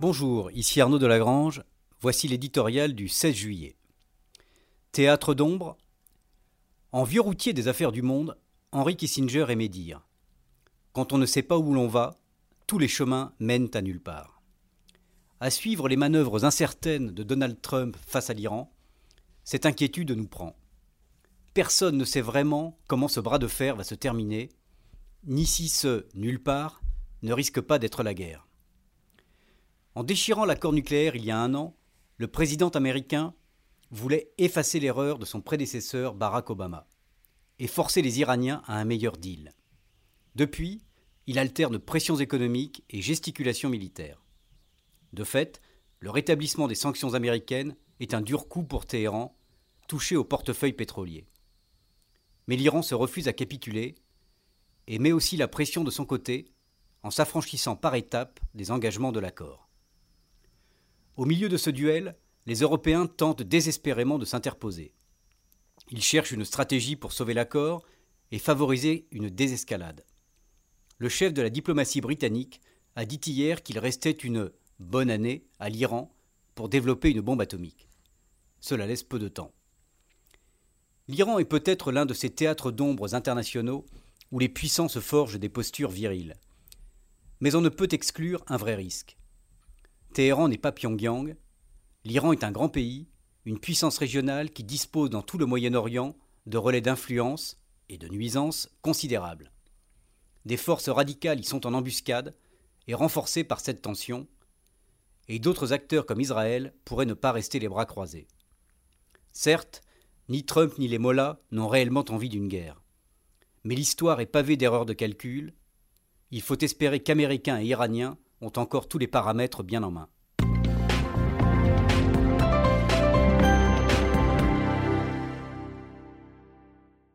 Bonjour, ici Arnaud Delagrange. Voici l'éditorial du 16 juillet. Théâtre d'ombre. En vieux routier des affaires du monde, Henry Kissinger aimait dire Quand on ne sait pas où l'on va, tous les chemins mènent à nulle part. À suivre les manœuvres incertaines de Donald Trump face à l'Iran, cette inquiétude nous prend. Personne ne sait vraiment comment ce bras de fer va se terminer, ni si ce nulle part ne risque pas d'être la guerre. En déchirant l'accord nucléaire il y a un an, le président américain voulait effacer l'erreur de son prédécesseur Barack Obama et forcer les Iraniens à un meilleur deal. Depuis, il alterne pressions économiques et gesticulations militaires. De fait, le rétablissement des sanctions américaines est un dur coup pour Téhéran, touché au portefeuille pétrolier. Mais l'Iran se refuse à capituler et met aussi la pression de son côté en s'affranchissant par étapes des engagements de l'accord. Au milieu de ce duel, les Européens tentent désespérément de s'interposer. Ils cherchent une stratégie pour sauver l'accord et favoriser une désescalade. Le chef de la diplomatie britannique a dit hier qu'il restait une bonne année à l'Iran pour développer une bombe atomique. Cela laisse peu de temps. L'Iran est peut-être l'un de ces théâtres d'ombres internationaux où les puissants se forgent des postures viriles. Mais on ne peut exclure un vrai risque. Téhéran n'est pas Pyongyang. L'Iran est un grand pays, une puissance régionale qui dispose dans tout le Moyen-Orient de relais d'influence et de nuisance considérables. Des forces radicales y sont en embuscade et renforcées par cette tension, et d'autres acteurs comme Israël pourraient ne pas rester les bras croisés. Certes, ni Trump ni les Mollahs n'ont réellement envie d'une guerre. Mais l'histoire est pavée d'erreurs de calcul. Il faut espérer qu'Américains et Iraniens ont encore tous les paramètres bien en main.